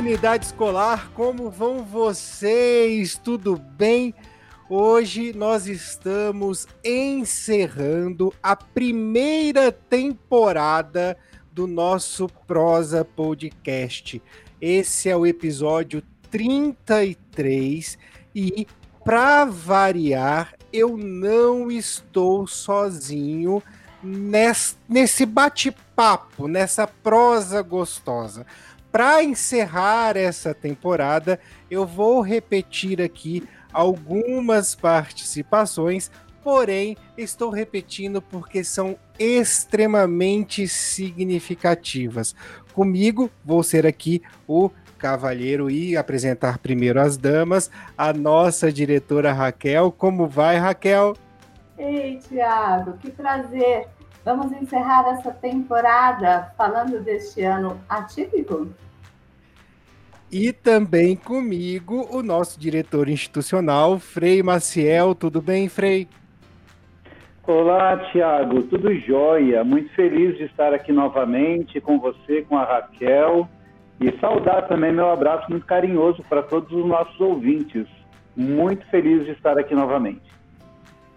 comunidade escolar, como vão vocês? Tudo bem? Hoje nós estamos encerrando a primeira temporada do nosso Prosa Podcast. Esse é o episódio 33 e, para variar, eu não estou sozinho nesse bate-papo, nessa prosa gostosa. Para encerrar essa temporada, eu vou repetir aqui algumas participações, porém estou repetindo porque são extremamente significativas. Comigo vou ser aqui o cavalheiro e apresentar primeiro as damas, a nossa diretora Raquel. Como vai, Raquel? Ei, Tiago, que prazer Vamos encerrar essa temporada falando deste ano atípico? E também comigo o nosso diretor institucional, Frei Maciel. Tudo bem, Frei? Olá, Tiago. Tudo jóia. Muito feliz de estar aqui novamente com você, com a Raquel. E saudar também meu abraço muito carinhoso para todos os nossos ouvintes. Muito feliz de estar aqui novamente.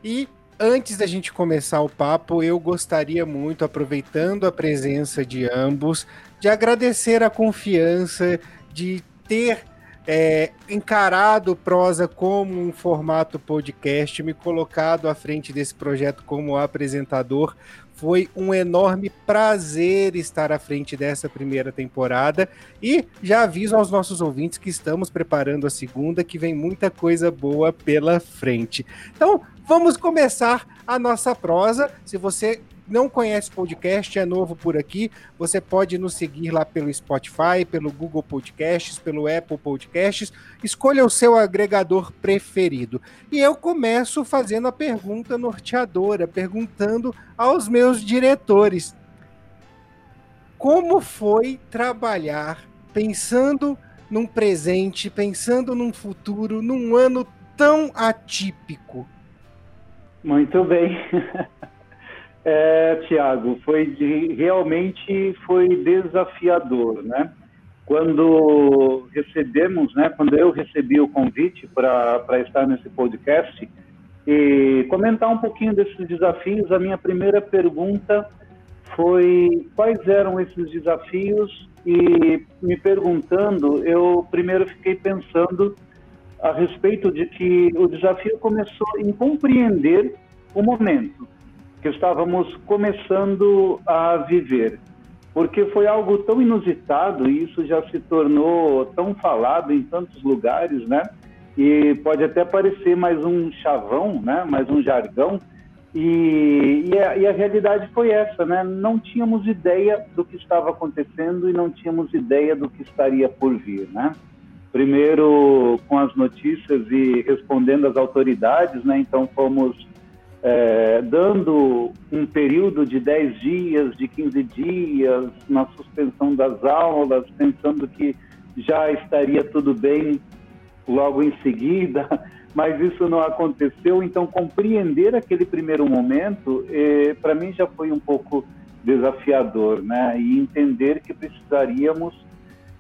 E antes da gente começar o papo, eu gostaria muito, aproveitando a presença de ambos, de agradecer a confiança de ter é, encarado prosa como um formato podcast, me colocado à frente desse projeto como apresentador. Foi um enorme prazer estar à frente dessa primeira temporada e já aviso aos nossos ouvintes que estamos preparando a segunda, que vem muita coisa boa pela frente. Então, vamos começar a nossa prosa. Se você não conhece podcast, é novo por aqui, você pode nos seguir lá pelo Spotify, pelo Google Podcasts, pelo Apple Podcasts. Escolha o seu agregador preferido. E eu começo fazendo a pergunta norteadora, perguntando aos meus diretores: como foi trabalhar pensando num presente, pensando num futuro, num ano tão atípico? Muito bem. É, Tiago, foi de, realmente foi desafiador, né? Quando recebemos, né? Quando eu recebi o convite para estar nesse podcast e comentar um pouquinho desses desafios, a minha primeira pergunta foi quais eram esses desafios e me perguntando, eu primeiro fiquei pensando a respeito de que o desafio começou em compreender o momento que estávamos começando a viver, porque foi algo tão inusitado e isso já se tornou tão falado em tantos lugares, né? E pode até parecer mais um chavão, né? Mais um jargão. E, e, a, e a realidade foi essa, né? Não tínhamos ideia do que estava acontecendo e não tínhamos ideia do que estaria por vir, né? primeiro com as notícias e respondendo às autoridades, né? Então fomos é, dando um período de 10 dias, de 15 dias na suspensão das aulas, pensando que já estaria tudo bem logo em seguida, mas isso não aconteceu. Então compreender aquele primeiro momento, é, para mim já foi um pouco desafiador, né? E entender que precisaríamos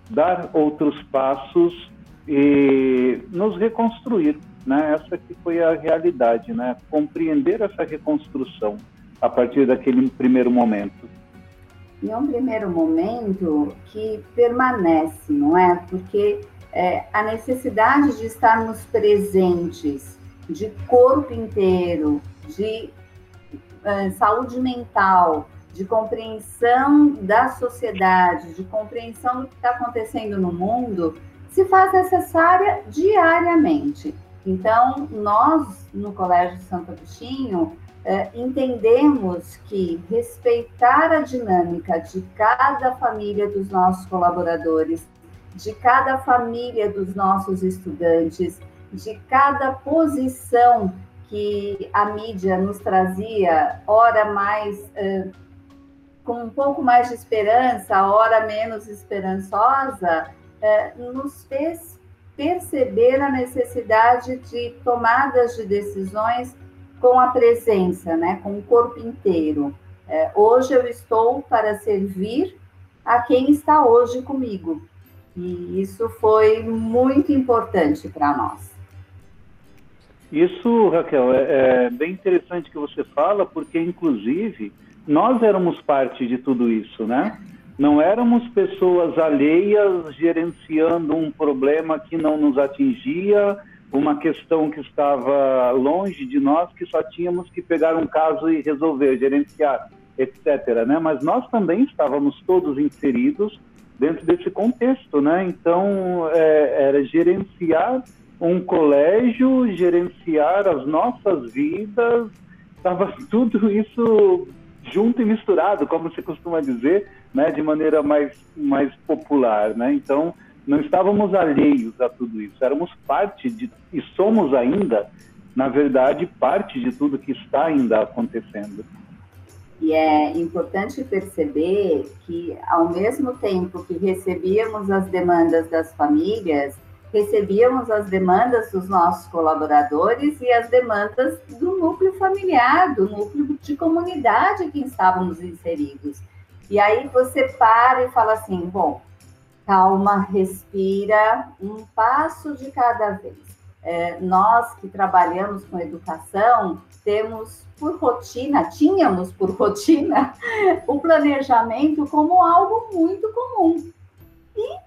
dar outros passos e nos reconstruir, né? Essa que foi a realidade, né? Compreender essa reconstrução a partir daquele primeiro momento. E é um primeiro momento que permanece, não é? Porque é, a necessidade de estarmos presentes, de corpo inteiro, de é, saúde mental, de compreensão da sociedade, de compreensão do que está acontecendo no mundo, se faz necessária diariamente. Então, nós, no Colégio Santo Agostinho, é, entendemos que respeitar a dinâmica de cada família dos nossos colaboradores, de cada família dos nossos estudantes, de cada posição que a mídia nos trazia, ora mais é, com um pouco mais de esperança, hora menos esperançosa, é, nos fez perceber a necessidade de tomadas de decisões com a presença, né, com o corpo inteiro. É, hoje eu estou para servir a quem está hoje comigo. E isso foi muito importante para nós. Isso, Raquel, é, é, bem interessante que você fala, porque, inclusive, nós éramos parte de tudo isso, né? Não éramos pessoas alheias gerenciando um problema que não nos atingia, uma questão que estava longe de nós, que só tínhamos que pegar um caso e resolver, gerenciar, etc. Né? Mas nós também estávamos todos inseridos dentro desse contexto, né? Então é, era gerenciar um colégio, gerenciar as nossas vidas, estava tudo isso junto e misturado, como se costuma dizer, né? De maneira mais mais popular, né? Então não estávamos alheios a tudo isso, éramos parte de, e somos ainda, na verdade, parte de tudo que está ainda acontecendo. E é importante perceber que, ao mesmo tempo que recebíamos as demandas das famílias, recebíamos as demandas dos nossos colaboradores e as demandas do núcleo familiar, do núcleo de comunidade que estávamos inseridos. E aí você para e fala assim: bom, calma, respira, um passo de cada vez. É, nós que trabalhamos com educação, temos por rotina, tínhamos por rotina, o planejamento como algo muito comum. E,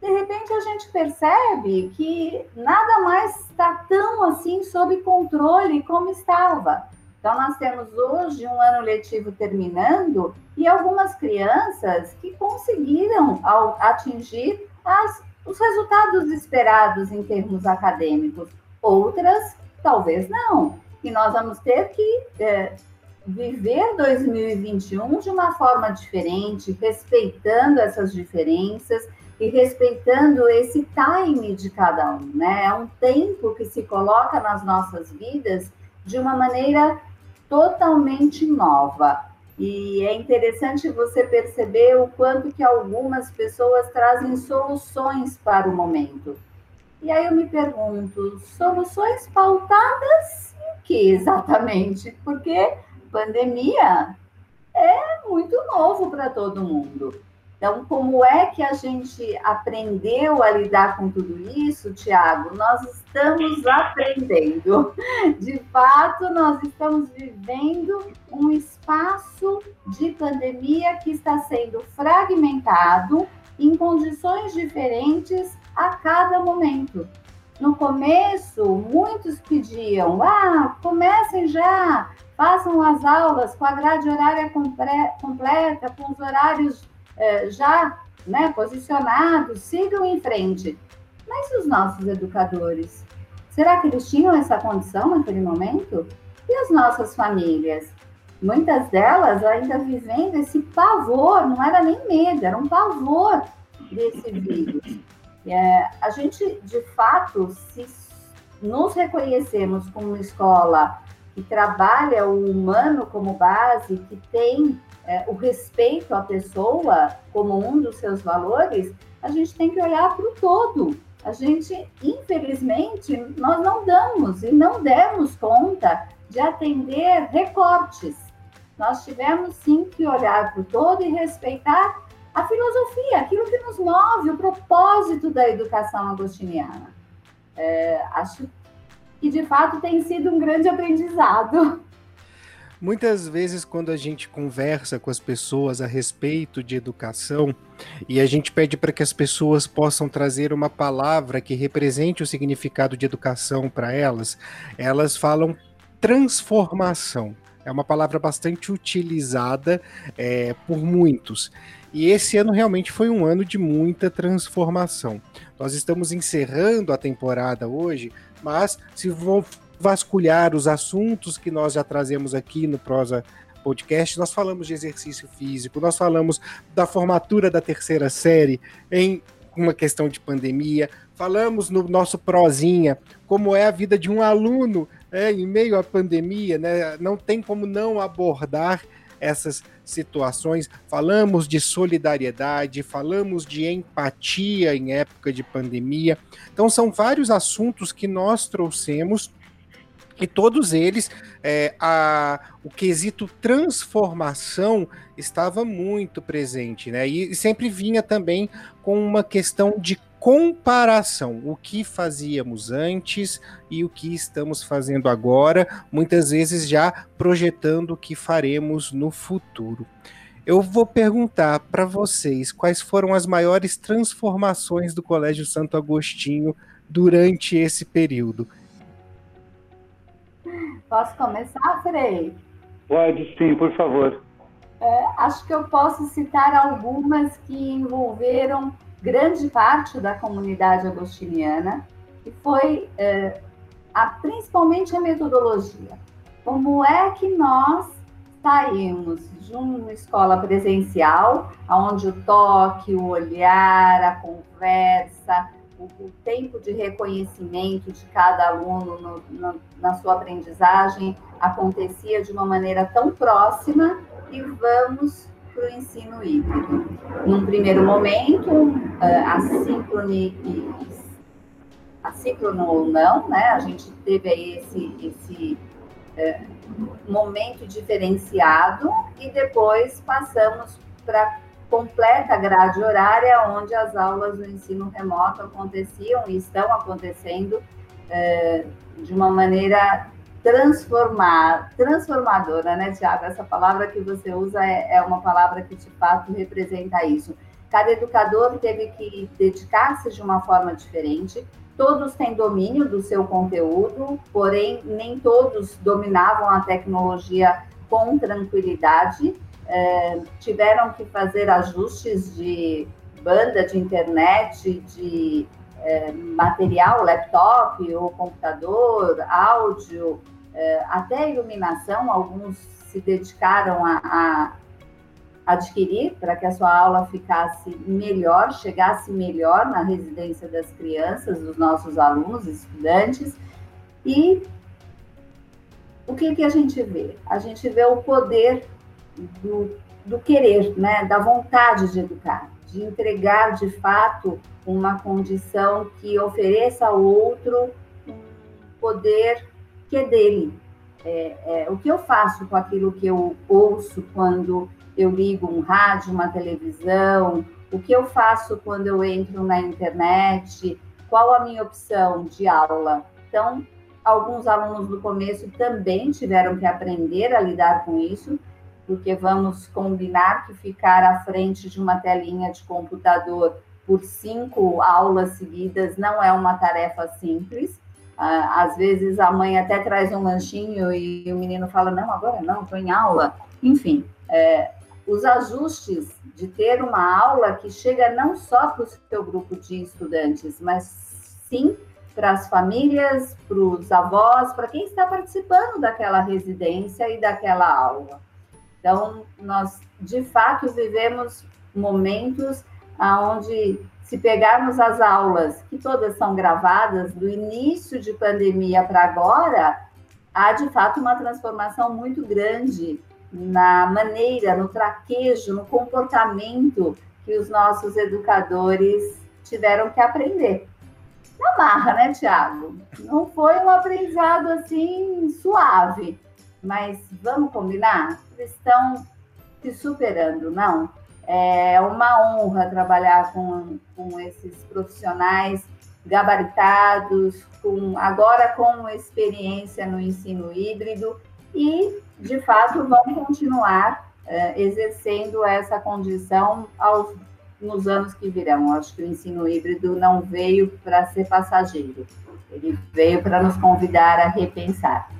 de repente, a gente percebe que nada mais está tão assim sob controle como estava. Então, nós temos hoje um ano letivo terminando e algumas crianças que conseguiram atingir as, os resultados esperados em termos acadêmicos, outras talvez não. E nós vamos ter que é, viver 2021 de uma forma diferente, respeitando essas diferenças e respeitando esse time de cada um, né? É um tempo que se coloca nas nossas vidas de uma maneira totalmente nova. E é interessante você perceber o quanto que algumas pessoas trazem soluções para o momento. E aí eu me pergunto, soluções pautadas em que exatamente? Porque pandemia é muito novo para todo mundo. Então, como é que a gente aprendeu a lidar com tudo isso, Tiago? Nós estamos aprendendo. De fato, nós estamos vivendo um espaço de pandemia que está sendo fragmentado em condições diferentes a cada momento. No começo, muitos pediam: ah, comecem já, façam as aulas com a grade horária completa, com os horários é, já né, posicionados, sigam em frente. Mas os nossos educadores? Será que eles tinham essa condição naquele momento? E as nossas famílias? Muitas delas ainda vivendo esse pavor, não era nem medo, era um pavor desse vírus. É, a gente, de fato, se nos reconhecemos como uma escola que trabalha o humano como base, que tem é, o respeito à pessoa como um dos seus valores, a gente tem que olhar para o todo. A gente, infelizmente, nós não damos e não demos conta de atender recortes. Nós tivemos sim que olhar para o todo e respeitar a filosofia, aquilo que nos move, o propósito da educação agostiniana. É, acho que de fato tem sido um grande aprendizado. Muitas vezes, quando a gente conversa com as pessoas a respeito de educação e a gente pede para que as pessoas possam trazer uma palavra que represente o significado de educação para elas, elas falam transformação. É uma palavra bastante utilizada é, por muitos. E esse ano realmente foi um ano de muita transformação. Nós estamos encerrando a temporada hoje, mas se vão vasculhar os assuntos que nós já trazemos aqui no Prosa Podcast, nós falamos de exercício físico, nós falamos da formatura da terceira série em uma questão de pandemia, falamos no nosso prosinha como é a vida de um aluno é, em meio à pandemia, né? Não tem como não abordar essas situações. Falamos de solidariedade, falamos de empatia em época de pandemia. Então, são vários assuntos que nós trouxemos E todos eles, é, a, o quesito transformação estava muito presente, né? E, e sempre vinha também com uma questão de comparação, o que fazíamos antes e o que estamos fazendo agora, muitas vezes já projetando o que faremos no futuro. Eu vou perguntar para vocês quais foram as maiores transformações do Colégio Santo Agostinho durante esse período. Posso começar, Frei? Pode sim, por favor. É, acho que eu posso citar algumas que envolveram grande parte da comunidade agostiniana, que foi é, a, principalmente a metodologia. Como é que nós saímos de uma escola presencial, onde o toque, o olhar, a conversa, o, o tempo de reconhecimento de cada aluno no, no, na sua aprendizagem acontecia de uma maneira tão próxima e vamos para o ensino híbrido. Num primeiro momento, ah, assíncrone, assíncrono ou não, né? A gente teve aí esse, esse é, momento diferenciado e depois passamos para completa grade horária, onde as aulas do ensino remoto aconteciam e estão acontecendo é, de uma maneira transformar, transformadora, né, Tiago? Essa palavra que você usa é, é uma palavra que de fato representa isso. Cada educador teve que dedicar-se de uma forma diferente. Todos têm domínio do seu conteúdo, porém nem todos dominavam a tecnologia com tranquilidade. É, tiveram que fazer ajustes de banda de internet, de é, material, laptop ou computador, áudio, até iluminação, alguns se dedicaram a, a adquirir para que a sua aula ficasse melhor, chegasse melhor na residência das crianças, dos nossos alunos, estudantes. E o que, que a gente vê? A gente vê o poder do, do querer, né? da vontade de educar, de entregar de fato uma condição que ofereça ao outro um poder que é dele. É, é, o que eu faço com aquilo que eu ouço quando eu ligo um rádio, uma televisão, o que eu faço quando eu entro na internet, qual a minha opção de aula. Então, alguns alunos do começo também tiveram que aprender a lidar com isso, porque vamos combinar que ficar à frente de uma telinha de computador por cinco aulas seguidas não é uma tarefa simples. Ah, às vezes a mãe até traz um lanchinho e o menino fala: Não, agora não, estou em aula. Enfim, é, os ajustes de ter uma aula que chega não só para o seu grupo de estudantes, mas sim para as famílias, para os avós, para quem está participando daquela residência e daquela aula. Então, nós de fato vivemos momentos onde, se pegarmos as aulas, que todas são gravadas, do início de pandemia para agora, há de fato uma transformação muito grande na maneira, no traquejo, no comportamento que os nossos educadores tiveram que aprender. Na marra, né, Tiago? Não foi um aprendizado assim suave, mas vamos combinar? Eles estão se superando, não? É uma honra trabalhar com, com esses profissionais gabaritados, com, agora com experiência no ensino híbrido e, de fato, vão continuar é, exercendo essa condição aos, nos anos que virão. Acho que o ensino híbrido não veio para ser passageiro, ele veio para nos convidar a repensar.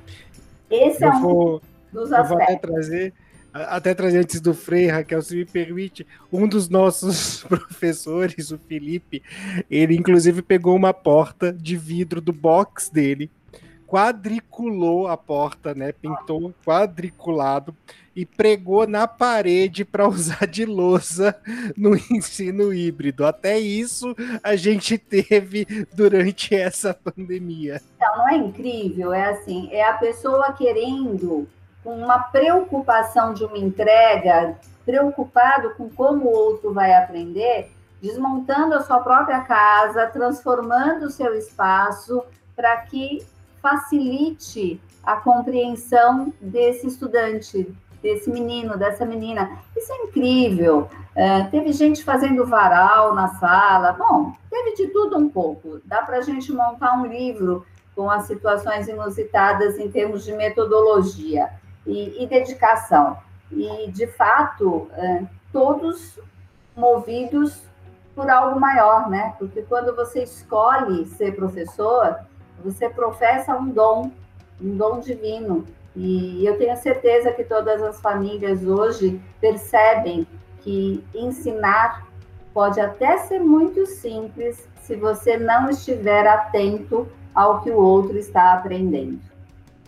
Esse eu é um vou, dos aspectos. Eu vou até trazer até trazer antes do Frei, Raquel, se me permite, um dos nossos professores, o Felipe, ele inclusive pegou uma porta de vidro do box dele, quadriculou a porta, né? Pintou quadriculado e pregou na parede para usar de lousa no ensino híbrido. Até isso a gente teve durante essa pandemia. Então, não é incrível? É assim, é a pessoa querendo com uma preocupação de uma entrega, preocupado com como o outro vai aprender, desmontando a sua própria casa, transformando o seu espaço para que facilite a compreensão desse estudante, desse menino, dessa menina. Isso é incrível. É, teve gente fazendo varal na sala. Bom, teve de tudo um pouco. Dá para a gente montar um livro com as situações inusitadas em termos de metodologia e, e dedicação. E, de fato, é, todos movidos por algo maior, né? Porque quando você escolhe ser professor, você professa um dom, um dom divino. E eu tenho certeza que todas as famílias hoje percebem que ensinar pode até ser muito simples se você não estiver atento ao que o outro está aprendendo.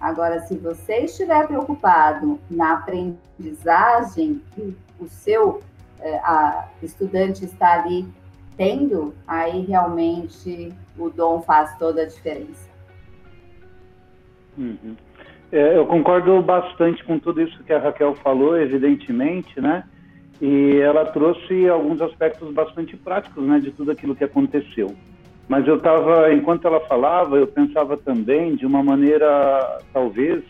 Agora, se você estiver preocupado na aprendizagem que o seu eh, a, estudante está ali tendo, aí realmente o dom faz toda a diferença. Uhum. É, eu concordo bastante com tudo isso que a Raquel falou, evidentemente, né? E ela trouxe alguns aspectos bastante práticos, né, de tudo aquilo que aconteceu. Mas eu estava, enquanto ela falava, eu pensava também de uma maneira, talvez,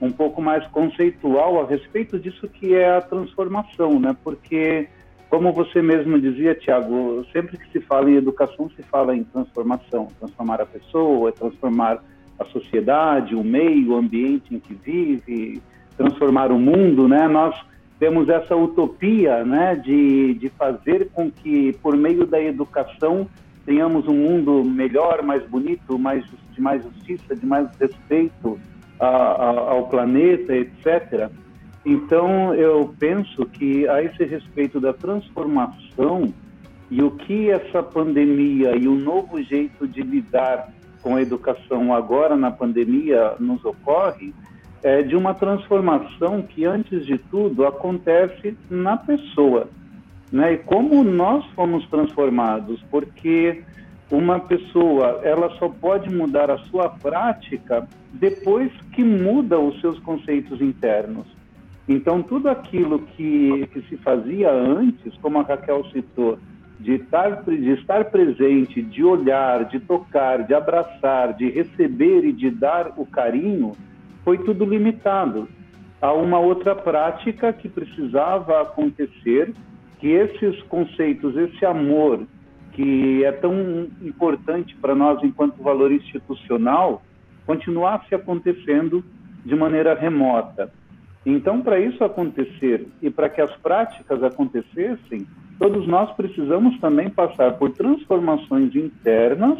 um pouco mais conceitual a respeito disso que é a transformação, né? Porque, como você mesmo dizia, Tiago, sempre que se fala em educação, se fala em transformação, transformar a pessoa, transformar a sociedade, o meio, o ambiente em que vive, transformar o mundo, né? Nós temos essa utopia, né, de, de fazer com que, por meio da educação, tenhamos um mundo melhor, mais bonito, mais, de mais justiça, de mais respeito a, a, ao planeta, etc. Então, eu penso que a esse respeito da transformação e o que essa pandemia e o novo jeito de lidar com a educação agora na pandemia nos ocorre é de uma transformação que, antes de tudo, acontece na pessoa. Né? E como nós fomos transformados? Porque uma pessoa ela só pode mudar a sua prática depois que muda os seus conceitos internos. Então, tudo aquilo que, que se fazia antes, como a Raquel citou, de estar, de estar presente, de olhar, de tocar, de abraçar, de receber e de dar o carinho, foi tudo limitado a uma outra prática que precisava acontecer, que esses conceitos, esse amor que é tão importante para nós enquanto valor institucional, continuasse acontecendo de maneira remota. Então, para isso acontecer e para que as práticas acontecessem, todos nós precisamos também passar por transformações internas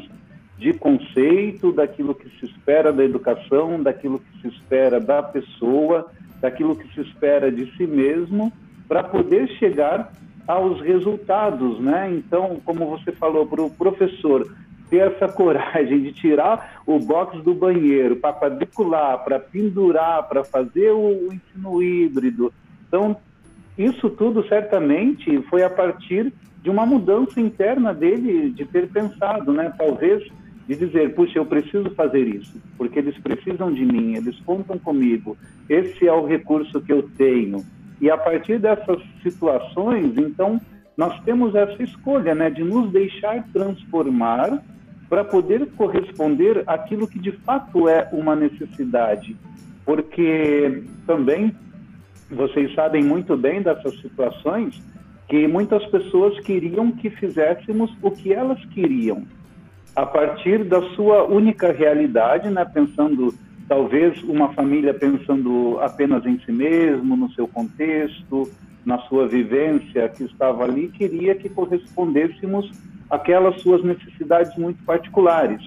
de conceito, daquilo que se espera da educação, daquilo que se espera da pessoa, daquilo que se espera de si mesmo, para poder chegar aos resultados, né? Então, como você falou para o professor ter essa coragem de tirar o box do banheiro para quadricular, para pendurar, para fazer o ensino híbrido. Então, isso tudo certamente foi a partir de uma mudança interna dele de ter pensado, né? Talvez de dizer, puxa, eu preciso fazer isso, porque eles precisam de mim, eles contam comigo, esse é o recurso que eu tenho. E a partir dessas situações, então, nós temos essa escolha, né, de nos deixar transformar para poder corresponder àquilo que de fato é uma necessidade. Porque também vocês sabem muito bem dessas situações que muitas pessoas queriam que fizéssemos o que elas queriam, a partir da sua única realidade, né, pensando talvez uma família pensando apenas em si mesmo, no seu contexto, na sua vivência que estava ali, queria que correspondêssemos aquelas suas necessidades muito particulares.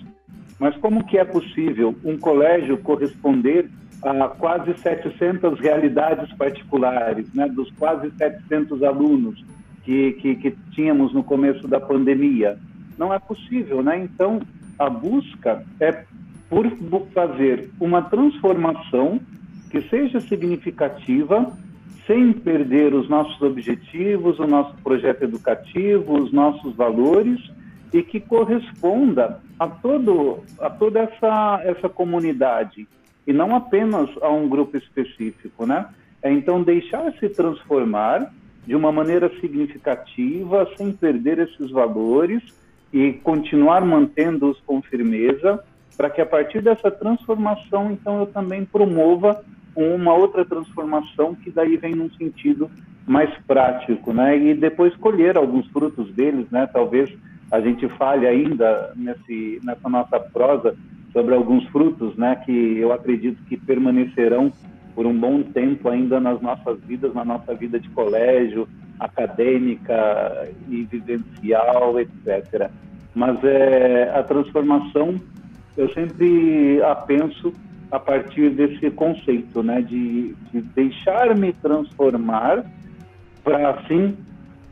Mas como que é possível um colégio corresponder a quase 700 realidades particulares, né, dos quase 700 alunos que, que, que tínhamos no começo da pandemia? Não é possível, né? Então, a busca é por fazer uma transformação que seja significativa, sem perder os nossos objetivos, o nosso projeto educativo, os nossos valores e que corresponda a todo a toda essa essa comunidade e não apenas a um grupo específico, né? É então deixar se transformar de uma maneira significativa, sem perder esses valores e continuar mantendo-os com firmeza, para que a partir dessa transformação, então, eu também promova uma outra transformação que daí vem num sentido mais prático, né? E depois colher alguns frutos deles, né? Talvez a gente fale ainda nesse, nessa nossa prosa sobre alguns frutos, né? Que eu acredito que permanecerão por um bom tempo ainda nas nossas vidas, na nossa vida de colégio, acadêmica e vivencial, etc. Mas é, a transformação, eu sempre a penso a partir desse conceito, né, de, de deixar-me transformar para assim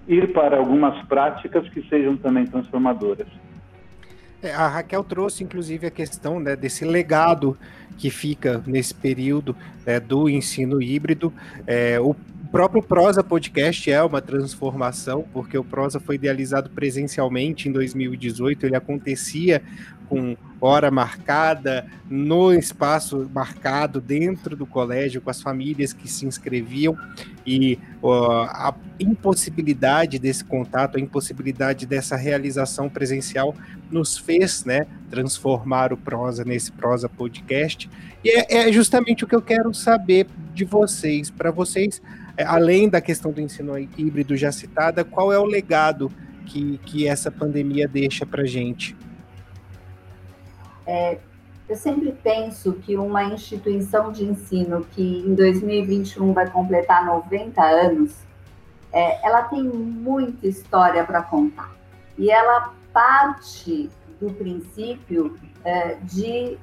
ir para algumas práticas que sejam também transformadoras. É, a Raquel trouxe, inclusive, a questão né, desse legado que fica nesse período né, do ensino híbrido. É, o próprio Prosa Podcast é uma transformação, porque o Prosa foi idealizado presencialmente em 2018, ele acontecia com hora marcada, no espaço marcado dentro do colégio, com as famílias que se inscreviam, e a impossibilidade desse contato, a impossibilidade dessa realização presencial nos fez né, transformar o Prosa nesse Prosa Podcast. E é, é justamente o que eu quero saber de vocês, para vocês, além da questão do ensino híbrido já citada, qual é o legado que, que essa pandemia deixa para gente? É, eu sempre penso que uma instituição de ensino que em 2021 vai completar 90 anos, é, ela tem muita história para contar. E ela parte do princípio é, de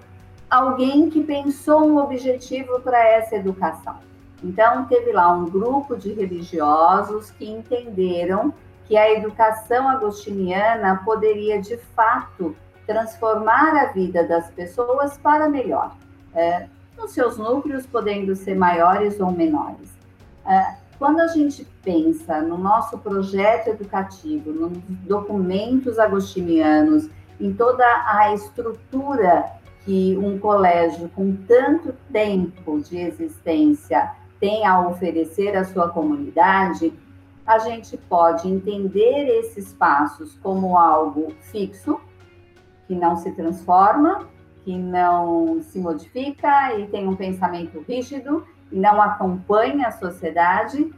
alguém que pensou um objetivo para essa educação. Então, teve lá um grupo de religiosos que entenderam que a educação agostiniana poderia, de fato, transformar a vida das pessoas para melhor, é, nos seus núcleos podendo ser maiores ou menores. É, quando a gente pensa no nosso projeto educativo, nos documentos agostinianos, em toda a estrutura que um colégio com tanto tempo de existência tem a oferecer à sua comunidade, a gente pode entender esses passos como algo fixo, que não se transforma, que não se modifica e tem um pensamento rígido e não acompanha a sociedade,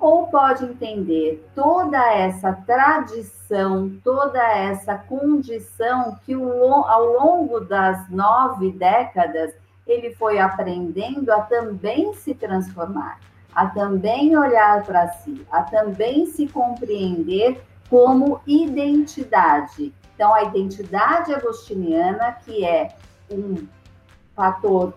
ou pode entender toda essa tradição, toda essa condição que ao longo das nove décadas ele foi aprendendo a também se transformar, a também olhar para si, a também se compreender como identidade então, a identidade agostiniana, que é um fator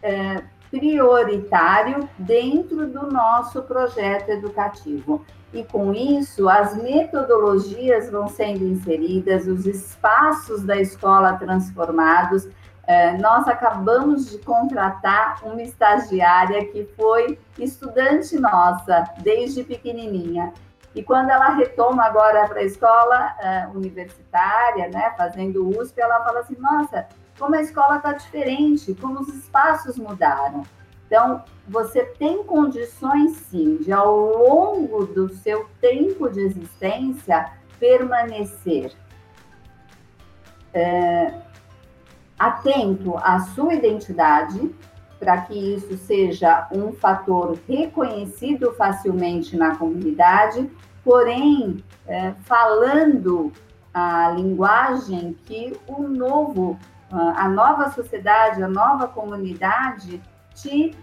é, prioritário dentro do nosso projeto educativo. E com isso, as metodologias vão sendo inseridas, os espaços da escola transformados. É, nós acabamos de contratar uma estagiária que foi estudante nossa desde pequenininha. E quando ela retoma agora para a escola uh, universitária, né, fazendo USP, ela fala assim: nossa, como a escola está diferente, como os espaços mudaram. Então, você tem condições, sim, de ao longo do seu tempo de existência permanecer é, atento à sua identidade, para que isso seja um fator reconhecido facilmente na comunidade, porém, é, falando a linguagem que o novo, a nova sociedade, a nova comunidade te,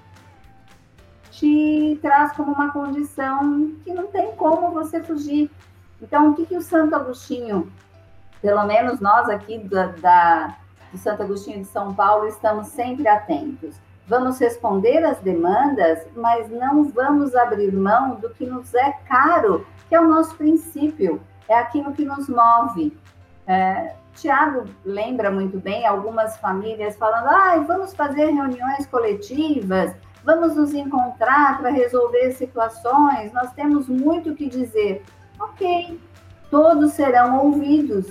te traz como uma condição que não tem como você fugir. Então, o que, que o Santo Agostinho, pelo menos nós aqui da, da do Santo Agostinho de São Paulo, estamos sempre atentos Vamos responder às demandas, mas não vamos abrir mão do que nos é caro, que é o nosso princípio, é aquilo que nos move. É, Tiago lembra muito bem algumas famílias falando: ah, vamos fazer reuniões coletivas, vamos nos encontrar para resolver situações, nós temos muito o que dizer. Ok, todos serão ouvidos.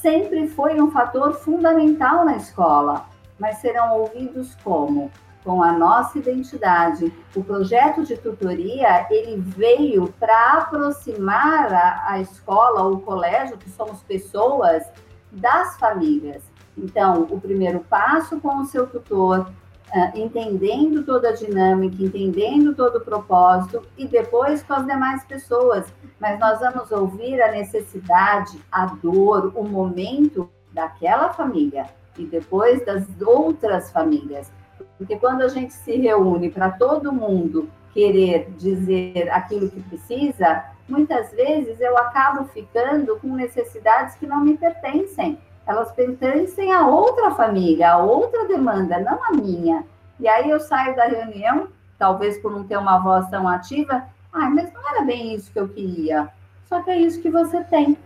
Sempre foi um fator fundamental na escola, mas serão ouvidos como? com a nossa identidade. O projeto de tutoria, ele veio para aproximar a, a escola o colégio, que somos pessoas, das famílias. Então, o primeiro passo com o seu tutor, uh, entendendo toda a dinâmica, entendendo todo o propósito, e depois com as demais pessoas. Mas nós vamos ouvir a necessidade, a dor, o momento daquela família e depois das outras famílias. Porque quando a gente se reúne para todo mundo querer dizer aquilo que precisa, muitas vezes eu acabo ficando com necessidades que não me pertencem. Elas pertencem a outra família, a outra demanda, não a minha. E aí eu saio da reunião, talvez por não ter uma voz tão ativa, ah, mas não era bem isso que eu queria. Só que é isso que você tem.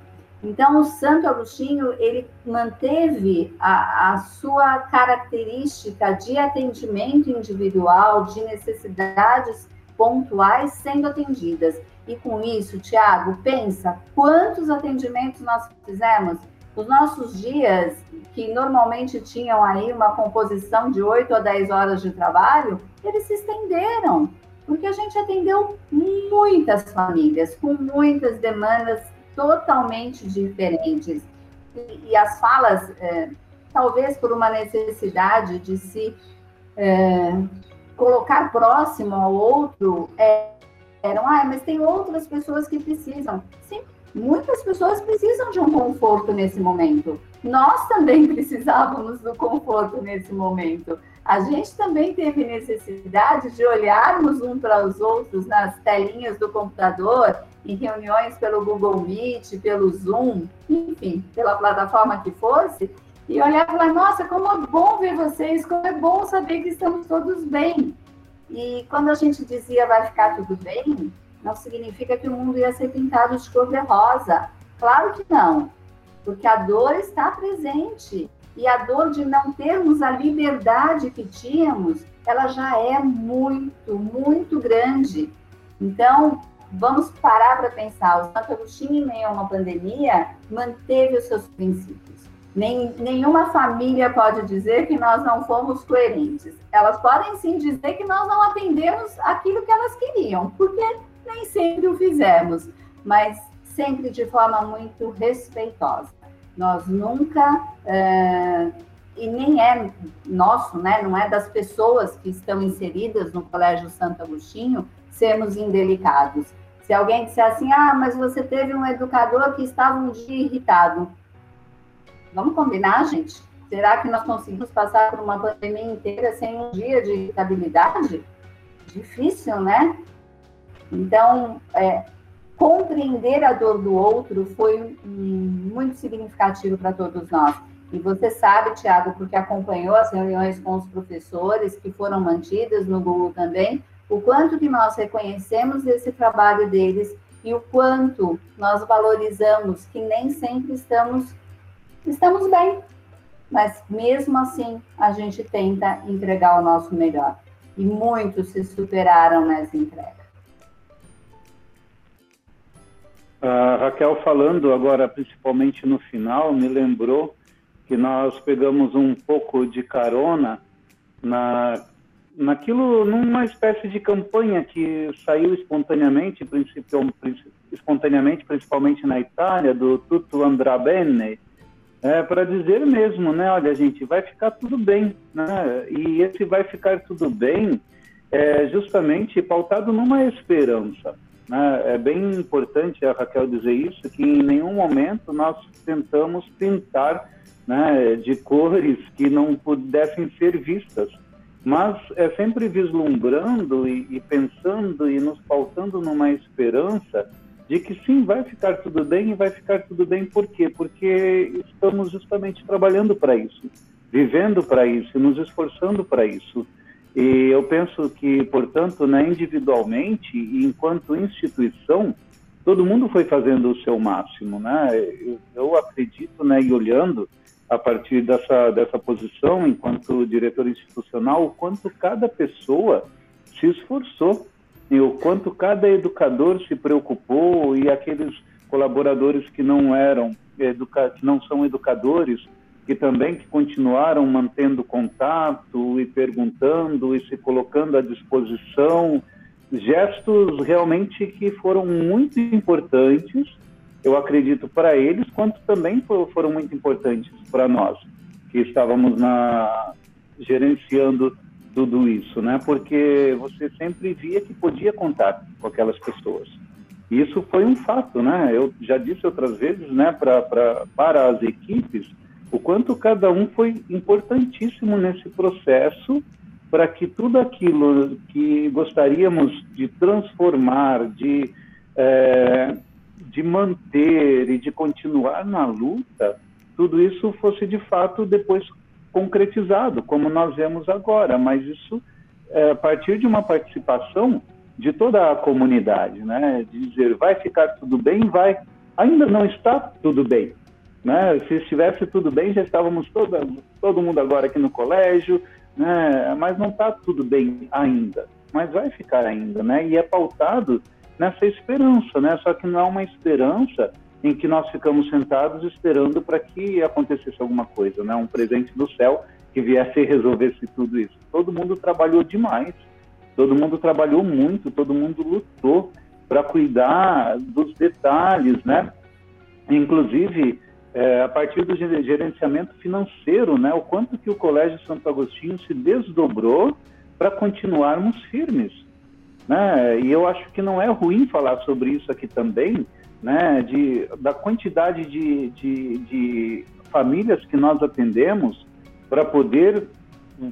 Então, o Santo Agostinho, ele manteve a, a, sua característica de atendimento individual, de necessidades pontuais sendo atendidas. E com isso, Tiago, pensa quantos atendimentos nós fizemos. Os nossos dias, que normalmente tinham aí uma composição de 8 a 10 horas de trabalho, eles se estenderam, porque a gente atendeu muitas famílias, com muitas demandas totalmente diferentes. E, e as falas, é, talvez por uma necessidade de se é, colocar próximo ao outro, é, eram, ah, mas tem outras pessoas que precisam. Sim, muitas pessoas precisam de um conforto nesse momento. Nós também precisávamos do conforto nesse momento. A gente também teve necessidade de olharmos um para os outros nas telinhas do computador em reuniões pelo Google Meet, pelo Zoom, enfim, pela plataforma que fosse, e olhar e falar, nossa, como é bom ver vocês, como é bom saber que estamos todos bem. E quando a gente dizia vai ficar tudo bem, não significa que o mundo ia ser pintado de cor de rosa. Claro que não, porque a dor está presente. E a dor de não termos a liberdade que tínhamos, ela já é muito, muito grande. Então, vamos parar para pensar. O Santo Agostinho, em meio a uma pandemia, manteve os seus princípios. Nem, nenhuma família pode dizer que nós não fomos coerentes. Elas podem sim dizer que nós não atendemos aquilo que elas queriam, porque nem sempre o fizemos, mas sempre de forma muito respeitosa. Nós nunca, é, e nem é nosso, né, não é das pessoas que estão inseridas no Colégio Santo Agostinho, sermos indelicados. Se alguém disser assim, ah, mas você teve um educador que estava um dia irritado. Vamos combinar, gente? Será que nós conseguimos passar por uma pandemia inteira sem um dia de irritabilidade? Difícil, né? Então, é, compreender a dor do outro foi muito significativo para todos nós. E você sabe, Tiago, porque acompanhou as reuniões com os professores que foram mantidas no Google também, o quanto que nós reconhecemos esse trabalho deles e o quanto nós valorizamos que nem sempre estamos estamos bem, mas mesmo assim a gente tenta entregar o nosso melhor. E muitos se superaram nessa entrega. A Raquel falando agora, principalmente no final, me lembrou que nós pegamos um pouco de carona na naquilo, numa espécie de campanha que saiu espontaneamente, espontaneamente, principalmente na Itália, do Tutto Andrà Bene, é, para dizer mesmo, né, olha, gente, vai ficar tudo bem, né? E esse vai ficar tudo bem é justamente pautado numa esperança. Né? É bem importante a Raquel dizer isso, que em nenhum momento nós tentamos pintar né, de cores que não pudessem ser vistas mas é sempre vislumbrando e, e, pensando e nos pautando numa esperança de que sim, vai ficar tudo bem e vai ficar tudo bem por quê? Porque estamos justamente trabalhando para isso, vivendo para isso, nos esforçando para isso. E eu penso que, portanto, né, individualmente e enquanto instituição, todo mundo foi fazendo o seu máximo, né? Eu, eu acredito, né, e olhando, a partir dessa, dessa posição, enquanto diretor institucional, o quanto cada pessoa se esforçou e o quanto cada educador se preocupou e aqueles colaboradores que não eram educa que não são educadores que também que continuaram mantendo contato e perguntando e se colocando à disposição gestos realmente que foram muito importantes eu acredito, para eles, quanto também foram muito importantes para nós. que estávamos na, gerenciando tudo isso, né? Porque você sempre via que podia contar com aquelas pessoas. Isso foi um fato, né? Eu já disse outras vezes, né, pra, pra, para as equipes, o quanto cada um foi importantíssimo nesse processo para que tudo aquilo que gostaríamos de transformar, de, é, de manter e de continuar na luta, tudo isso fosse de fato depois concretizado, como nós vemos agora, mas isso é a partir de uma participação de toda a comunidade, né? De dizer, vai ficar tudo bem, vai. Ainda não está tudo bem, né? Se estivesse tudo bem, já estávamos todo, todo mundo agora aqui no colégio, né? Mas não está tudo bem ainda, mas vai ficar ainda, né? E é pautado nessa esperança, né? Só que não é uma esperança em que nós ficamos sentados esperando para que acontecesse alguma coisa, né? Um presente do céu que viesse e resolvesse tudo isso. Todo mundo trabalhou demais, todo mundo trabalhou muito, todo mundo lutou para cuidar dos detalhes, né? Inclusive é, a partir do gerenciamento financeiro, né? O quanto que o Colégio Santo Agostinho se desdobrou para continuarmos firmes, né? E eu acho que não é ruim falar sobre isso aqui também, né, de, da quantidade de, de, de famílias que nós atendemos para poder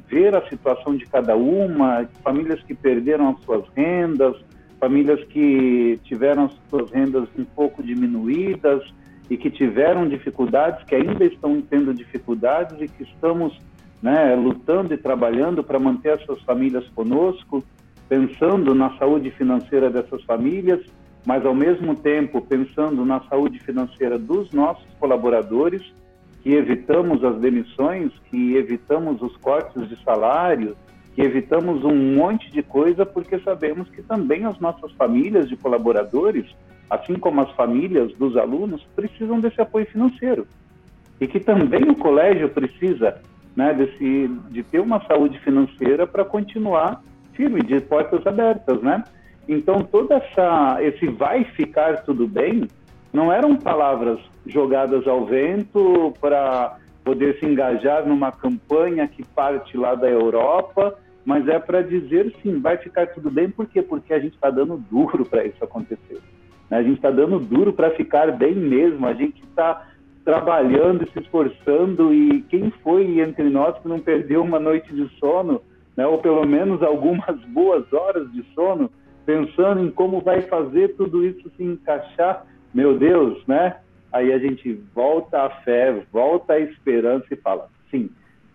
ver a situação de cada uma, famílias que perderam as suas rendas, famílias que tiveram as suas rendas um pouco diminuídas e que tiveram dificuldades, que ainda estão tendo dificuldades e que estamos né, lutando e trabalhando para manter as suas famílias conosco, pensando na saúde financeira dessas famílias mas ao mesmo tempo pensando na saúde financeira dos nossos colaboradores, que evitamos as demissões, que evitamos os cortes de salário, que evitamos um monte de coisa, porque sabemos que também as nossas famílias de colaboradores, assim como as famílias dos alunos, precisam desse apoio financeiro. E que também o colégio precisa né, desse, de ter uma saúde financeira para continuar firme, de portas abertas, né? Então, todo esse vai ficar tudo bem não eram palavras jogadas ao vento para poder se engajar numa campanha que parte lá da Europa, mas é para dizer sim, vai ficar tudo bem, por quê? Porque a gente está dando duro para isso acontecer. Né? A gente está dando duro para ficar bem mesmo, a gente está trabalhando se esforçando, e quem foi entre nós que não perdeu uma noite de sono, né? ou pelo menos algumas boas horas de sono, pensando em como vai fazer tudo isso se encaixar, meu Deus, né? Aí a gente volta à fé, volta à esperança e fala: sim,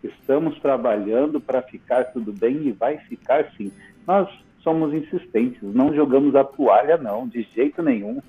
estamos trabalhando para ficar tudo bem e vai ficar sim. Nós somos insistentes, não jogamos a toalha, não, de jeito nenhum.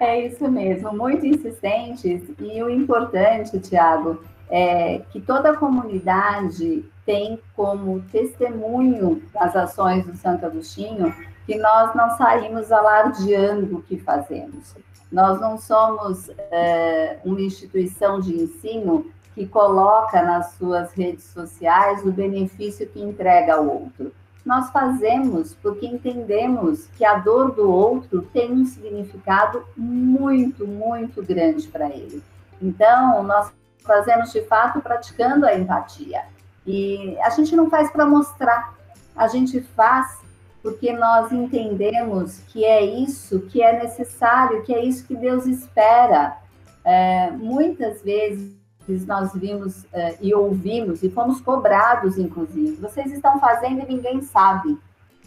É isso mesmo, muito insistentes. E o importante, Tiago, é que toda a comunidade tem como testemunho das ações do Santo Agostinho que nós não saímos alardeando o que fazemos. Nós não somos é, uma instituição de ensino que coloca nas suas redes sociais o benefício que entrega ao outro. Nós fazemos porque entendemos que a dor do outro tem um significado muito, muito grande para ele. Então, nós fazemos de fato praticando a empatia. E a gente não faz para mostrar, a gente faz porque nós entendemos que é isso que é necessário, que é isso que Deus espera. É, muitas vezes nós vimos é, e ouvimos e fomos cobrados, inclusive. Vocês estão fazendo e ninguém sabe.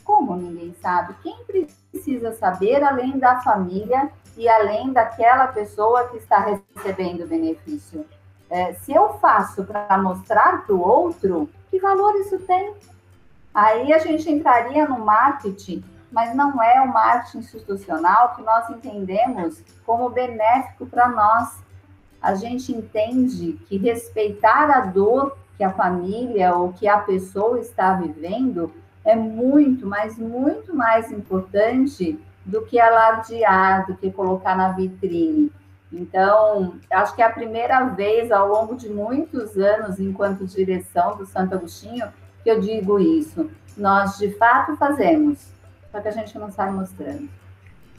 Como ninguém sabe? Quem precisa saber, além da família e além daquela pessoa que está recebendo o benefício? É, se eu faço para mostrar para o outro, que valor isso tem? Aí a gente entraria no marketing, mas não é o marketing institucional que nós entendemos como benéfico para nós. A gente entende que respeitar a dor que a família ou que a pessoa está vivendo é muito, mas muito mais importante do que alardear, do que colocar na vitrine. Então, acho que é a primeira vez ao longo de muitos anos, enquanto direção do Santo Agostinho, que eu digo isso. Nós de fato fazemos, só que a gente não sai mostrando.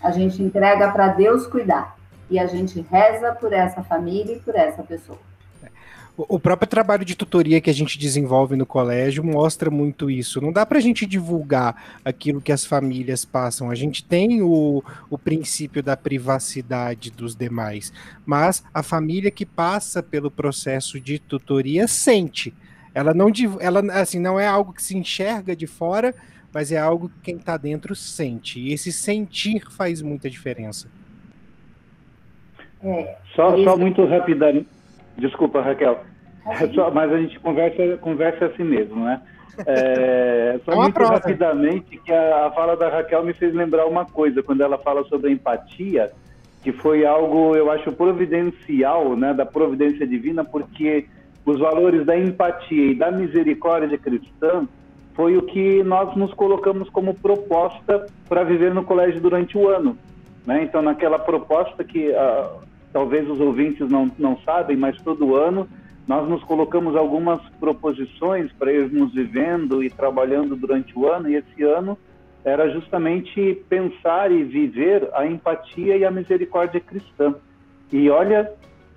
A gente entrega para Deus cuidar e a gente reza por essa família e por essa pessoa. O próprio trabalho de tutoria que a gente desenvolve no colégio mostra muito isso. Não dá para a gente divulgar aquilo que as famílias passam. A gente tem o, o princípio da privacidade dos demais, mas a família que passa pelo processo de tutoria sente. Ela não, ela, assim, não é algo que se enxerga de fora, mas é algo que quem está dentro sente. E esse sentir faz muita diferença. É, só, só muito rapidamente Desculpa, Raquel. É só, mas a gente conversa, conversa assim mesmo, né? É, só muito prova. rapidamente que a, a, fala da Raquel me fez lembrar uma coisa, quando ela fala sobre a empatia, que foi algo, eu acho, providencial, né, da providência divina, porque os valores da empatia e da misericórdia cristã foi o que nós nos colocamos como proposta para viver no colégio durante o ano. Né? Então, naquela proposta que uh, talvez os ouvintes não, não sabem, mas todo ano nós nos colocamos algumas proposições para irmos vivendo e trabalhando durante o ano, e esse ano era justamente pensar e viver a empatia e a misericórdia cristã. E olha,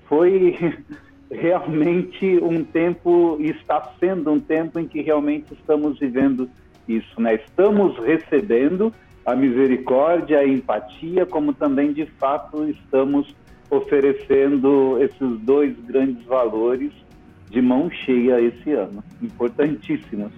foi realmente um tempo, e está sendo um tempo em que realmente estamos vivendo isso, né? Estamos recebendo a misericórdia, a empatia, como também de fato estamos oferecendo esses dois grandes valores de mão cheia esse ano, importantíssimos.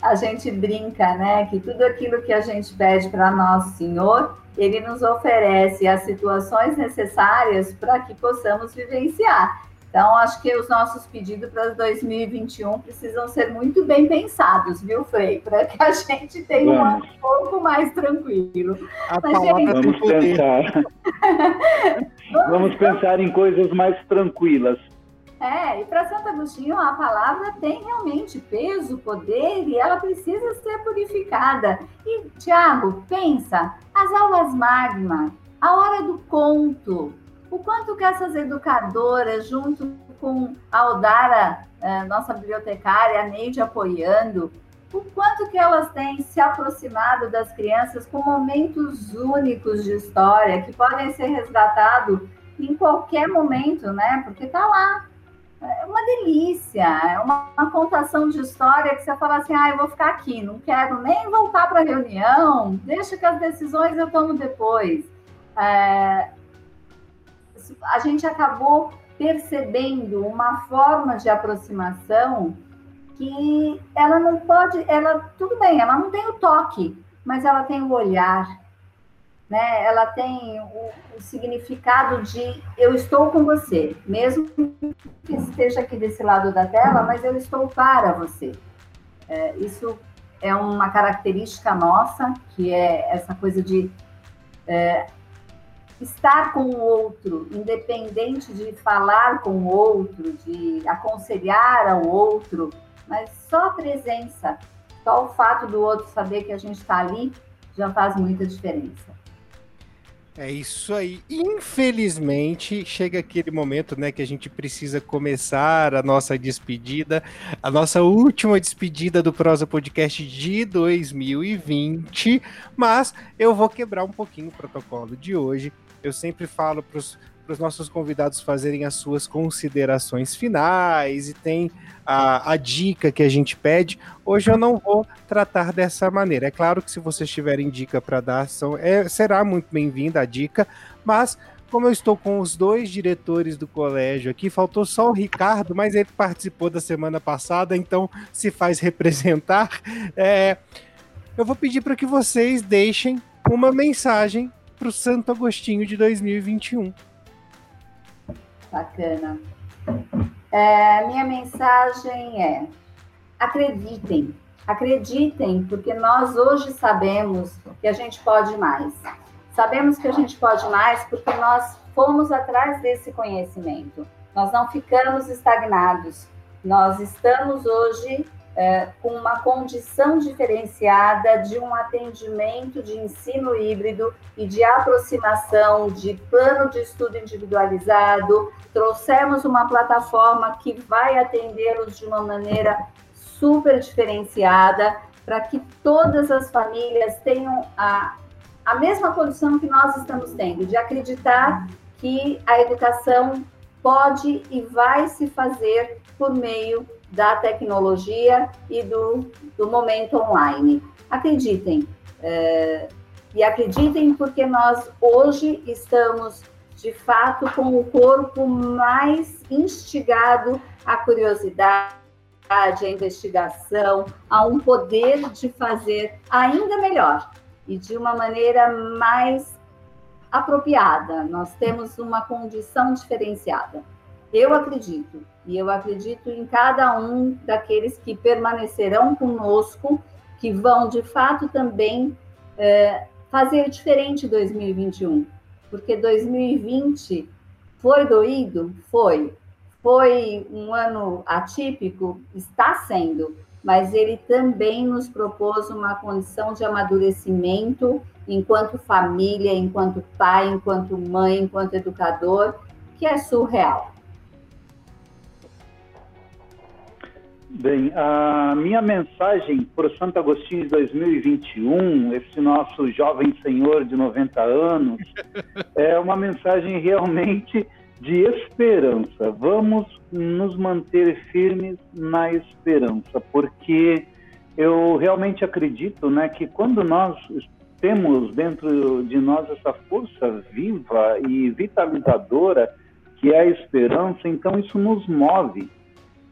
A gente brinca, né, que tudo aquilo que a gente pede para nosso Senhor, ele nos oferece as situações necessárias para que possamos vivenciar. Então, acho que os nossos pedidos para 2021 precisam ser muito bem pensados, viu, Frei? Para que a gente tenha um ano um pouco mais tranquilo. A Mas, gente... Vamos pensar. Vamos pensar em coisas mais tranquilas. É, e para Santo Agostinho a palavra tem realmente peso, poder e ela precisa ser purificada. E, Tiago, pensa, as aulas magma, a hora do conto, o quanto que essas educadoras, junto com a Aldara, eh, nossa bibliotecária, a Neide apoiando, o quanto que elas têm se aproximado das crianças com momentos únicos de história que podem ser resgatados em qualquer momento, né? Porque tá lá. É uma delícia, é uma, uma contação de história que você fala assim, ah, eu vou ficar aqui, não quero nem voltar para a reunião, deixa que as decisões eu tomo depois. É, a gente acabou percebendo uma forma de aproximação que ela não pode, ela tudo bem, ela não tem o toque, mas ela tem o olhar, né? Ela tem o, o significado de eu estou com você, mesmo que esteja aqui desse lado da tela, mas eu estou para você. É, isso é uma característica nossa, que é essa coisa de é, estar com o outro, independente de falar com o outro, de aconselhar ao outro, mas só a presença, só o fato do outro saber que a gente está ali já faz muita diferença. É isso aí. Infelizmente, chega aquele momento, né, que a gente precisa começar a nossa despedida, a nossa última despedida do Prosa Podcast de 2020, mas eu vou quebrar um pouquinho o protocolo de hoje eu sempre falo para os nossos convidados fazerem as suas considerações finais e tem a, a, dica que a gente pede. Hoje eu não vou tratar dessa maneira. É claro que se vocês tiverem dica para dar, são, é, será muito bem-vinda a dica, mas como eu estou com os dois diretores do colégio aqui, faltou só o Ricardo, mas ele participou da semana passada, então se faz representar. É, eu vou pedir para que vocês deixem uma mensagem para o Santo Agostinho de 2021. Bacana. É, minha mensagem é: acreditem, acreditem, porque nós hoje sabemos que a gente pode mais. Sabemos que a gente pode mais porque nós fomos atrás desse conhecimento. Nós não ficamos estagnados. Nós estamos hoje é, com uma condição diferenciada de um atendimento de ensino híbrido e de aproximação de plano de estudo individualizado. Trouxemos uma plataforma que vai atendê-los de uma maneira super diferenciada para que todas as famílias tenham a, a mesma condição que nós estamos tendo, de acreditar que a educação pode e vai se fazer por meio da tecnologia e do, do momento online. Acreditem, é, e acreditem porque nós hoje estamos, de fato, com o corpo mais instigado à curiosidade, à investigação, a um poder de fazer ainda melhor e de uma maneira mais apropriada. Nós temos uma condição diferenciada. Eu acredito, e eu acredito em cada um daqueles que permanecerão conosco, que vão de fato também é, fazer diferente 2021, porque 2020 foi doído? Foi. Foi um ano atípico? Está sendo, mas ele também nos propôs uma condição de amadurecimento enquanto família, enquanto pai, enquanto mãe, enquanto educador, que é surreal. Bem, a minha mensagem para o Santo Agostinho de 2021, esse nosso jovem senhor de 90 anos, é uma mensagem realmente de esperança. Vamos nos manter firmes na esperança, porque eu realmente acredito né, que quando nós temos dentro de nós essa força viva e vitalizadora que é a esperança, então isso nos move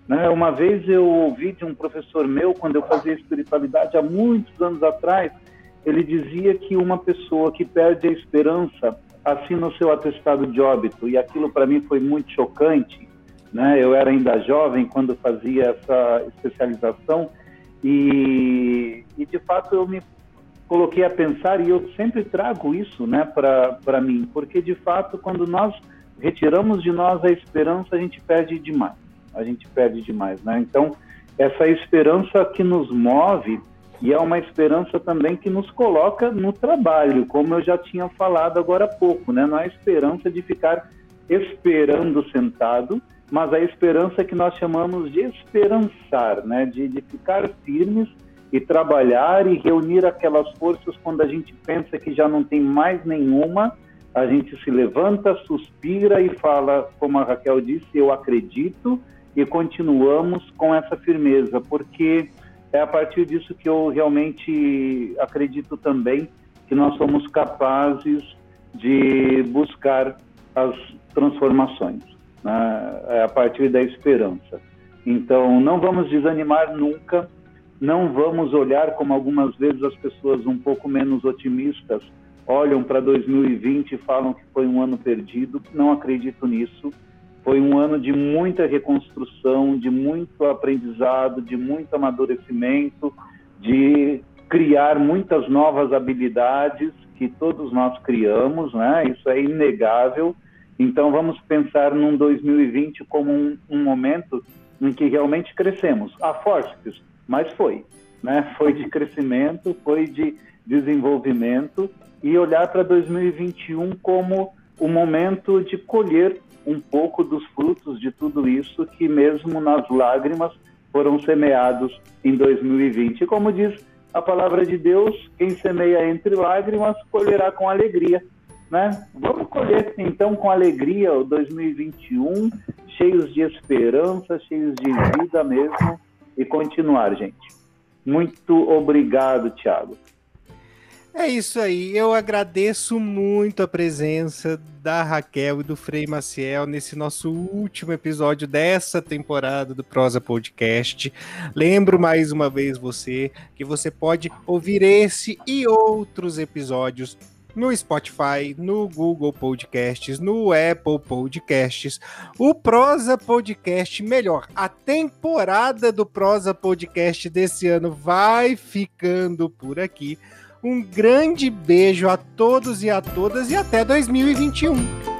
né? Uma vez eu ouvi de um professor meu, quando eu fazia espiritualidade há muitos anos atrás, ele dizia que uma pessoa que perde a esperança assina o seu atestado de óbito, e aquilo para mim foi muito chocante. Né? Eu era ainda jovem quando fazia essa especialização, e, e de fato eu me coloquei a pensar, e eu sempre trago isso né, para mim, porque de fato, quando nós retiramos de nós a esperança, a gente perde demais a gente perde demais, né? Então, essa esperança que nos move e é uma esperança também que nos coloca no trabalho, como eu já tinha falado agora há pouco, né? Não é a esperança de ficar esperando sentado, mas a esperança que nós chamamos de esperançar, né? De, de ficar firmes e trabalhar e reunir aquelas forças quando a gente pensa que já não tem mais nenhuma, a gente se levanta, suspira e fala, como a Raquel disse, eu acredito, e continuamos com essa firmeza, porque é a partir disso que eu realmente acredito também que nós somos capazes de buscar as transformações, né? é a partir da esperança. Então, não vamos desanimar nunca, não vamos olhar como algumas vezes as pessoas um pouco menos otimistas olham para 2020 e falam que foi um ano perdido. Não acredito nisso. Foi um ano de muita reconstrução, de muito aprendizado, de muito amadurecimento, de criar muitas novas habilidades que todos nós criamos, né? Isso é inegável. Então vamos pensar num 2020 como um, um momento em que realmente crescemos. A fortes, mas foi, né? Foi de crescimento, foi de desenvolvimento e olhar para 2021 como o momento de colher um pouco dos frutos de tudo isso que, mesmo nas lágrimas, foram semeados em 2020. E como diz a palavra de Deus, quem semeia entre lágrimas colherá com alegria. Né? Vamos colher então com alegria o 2021, cheios de esperança, cheios de vida mesmo, e continuar, gente. Muito obrigado, Tiago. É isso aí. Eu agradeço muito a presença da Raquel e do Frei Maciel nesse nosso último episódio dessa temporada do Prosa Podcast. Lembro mais uma vez você que você pode ouvir esse e outros episódios no Spotify, no Google Podcasts, no Apple Podcasts. O Prosa Podcast, melhor, a temporada do Prosa Podcast desse ano vai ficando por aqui. Um grande beijo a todos e a todas e até 2021.